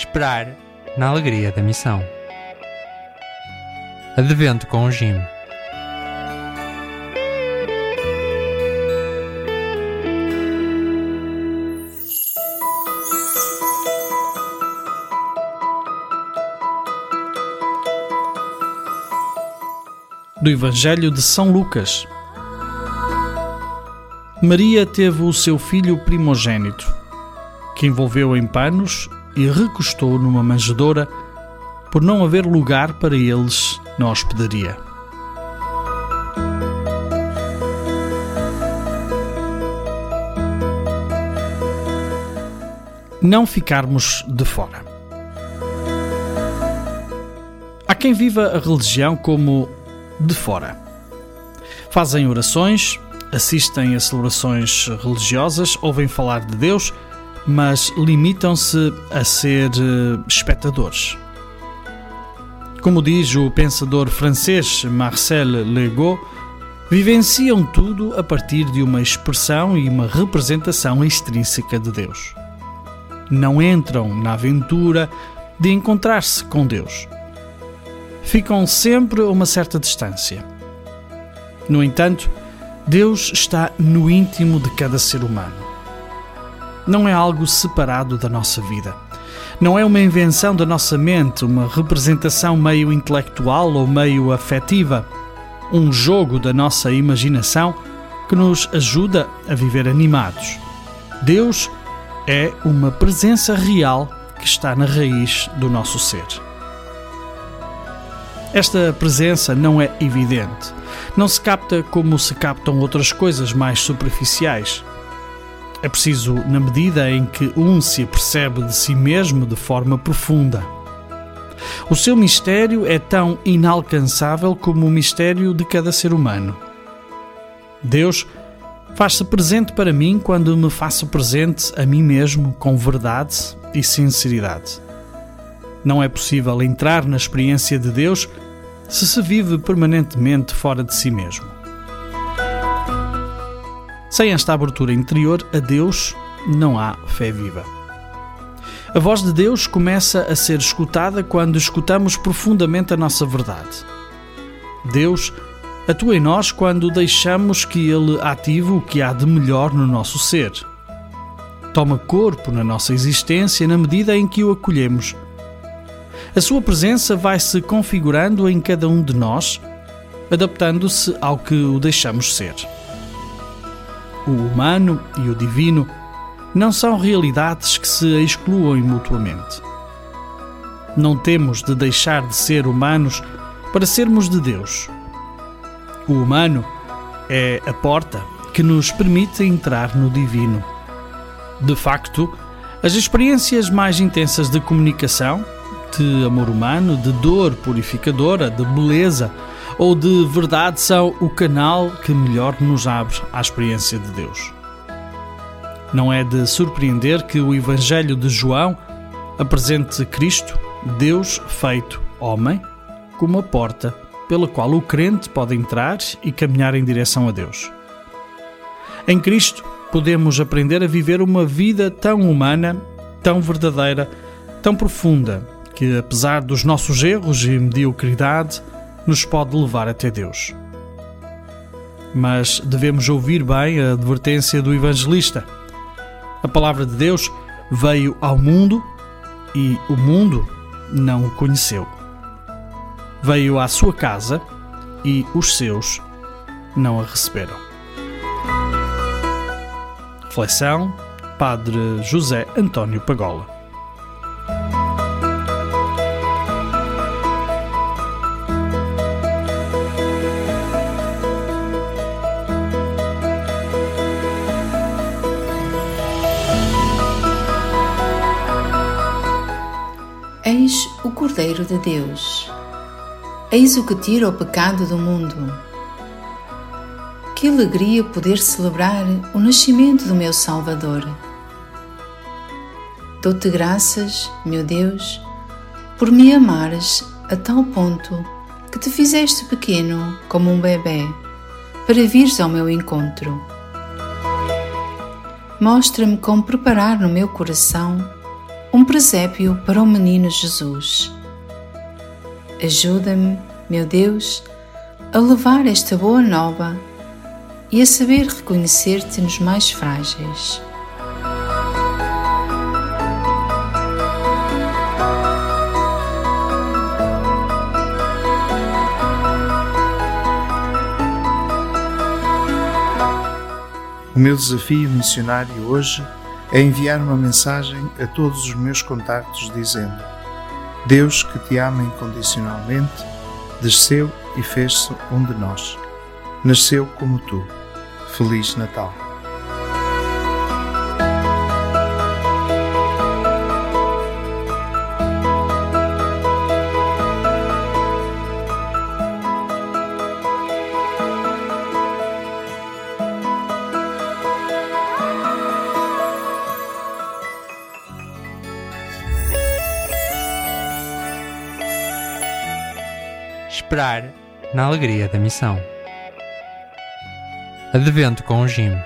Esperar na alegria da missão. Advento com o Jim. do Evangelho de São Lucas. Maria teve o seu filho primogênito, que envolveu em panos e recostou numa manjedoura, por não haver lugar para eles na hospedaria. Não ficarmos de fora. Há quem viva a religião como de fora. Fazem orações, assistem a celebrações religiosas, ouvem falar de Deus, mas limitam-se a ser eh, espectadores. Como diz o pensador francês Marcel Legault, vivenciam tudo a partir de uma expressão e uma representação extrínseca de Deus. Não entram na aventura de encontrar-se com Deus ficam sempre a uma certa distância. No entanto, Deus está no íntimo de cada ser humano. Não é algo separado da nossa vida. Não é uma invenção da nossa mente, uma representação meio intelectual ou meio afetiva, um jogo da nossa imaginação que nos ajuda a viver animados. Deus é uma presença real que está na raiz do nosso ser. Esta presença não é evidente. Não se capta como se captam outras coisas mais superficiais. É preciso na medida em que um se apercebe de si mesmo de forma profunda. O seu mistério é tão inalcançável como o mistério de cada ser humano. Deus faz-se presente para mim quando me faço presente a mim mesmo com verdade e sinceridade. Não é possível entrar na experiência de Deus se se vive permanentemente fora de si mesmo. Sem esta abertura interior a Deus, não há fé viva. A voz de Deus começa a ser escutada quando escutamos profundamente a nossa verdade. Deus atua em nós quando deixamos que Ele ative o que há de melhor no nosso ser. Toma corpo na nossa existência na medida em que o acolhemos a sua presença vai se configurando em cada um de nós, adaptando-se ao que o deixamos ser. O humano e o divino não são realidades que se excluem mutuamente. Não temos de deixar de ser humanos para sermos de Deus. O humano é a porta que nos permite entrar no divino. De facto, as experiências mais intensas de comunicação de amor humano, de dor purificadora, de beleza ou de verdade são o canal que melhor nos abre à experiência de Deus. Não é de surpreender que o Evangelho de João apresente Cristo, Deus feito homem, como a porta pela qual o crente pode entrar e caminhar em direção a Deus. Em Cristo podemos aprender a viver uma vida tão humana, tão verdadeira, tão profunda, que, apesar dos nossos erros e mediocridade, nos pode levar até Deus. Mas devemos ouvir bem a advertência do evangelista. A palavra de Deus veio ao mundo e o mundo não o conheceu. Veio à sua casa e os seus não a receberam. Reflexão Padre José António Pagola o Cordeiro de Deus. Eis o que tira o pecado do mundo. Que alegria poder celebrar o nascimento do meu Salvador. Dou-te graças, meu Deus, por me amares a tal ponto que te fizeste pequeno como um bebê para vires ao meu encontro. Mostra-me como preparar no meu coração um presépio para o menino Jesus. Ajuda-me, meu Deus, a levar esta boa nova e a saber reconhecer-te nos mais frágeis. O meu desafio missionário hoje é enviar uma mensagem a todos os meus contactos dizendo: Deus que te ama incondicionalmente, desceu e fez-se um de nós. Nasceu como tu. Feliz Natal. Na alegria da missão. Advento com o Jim.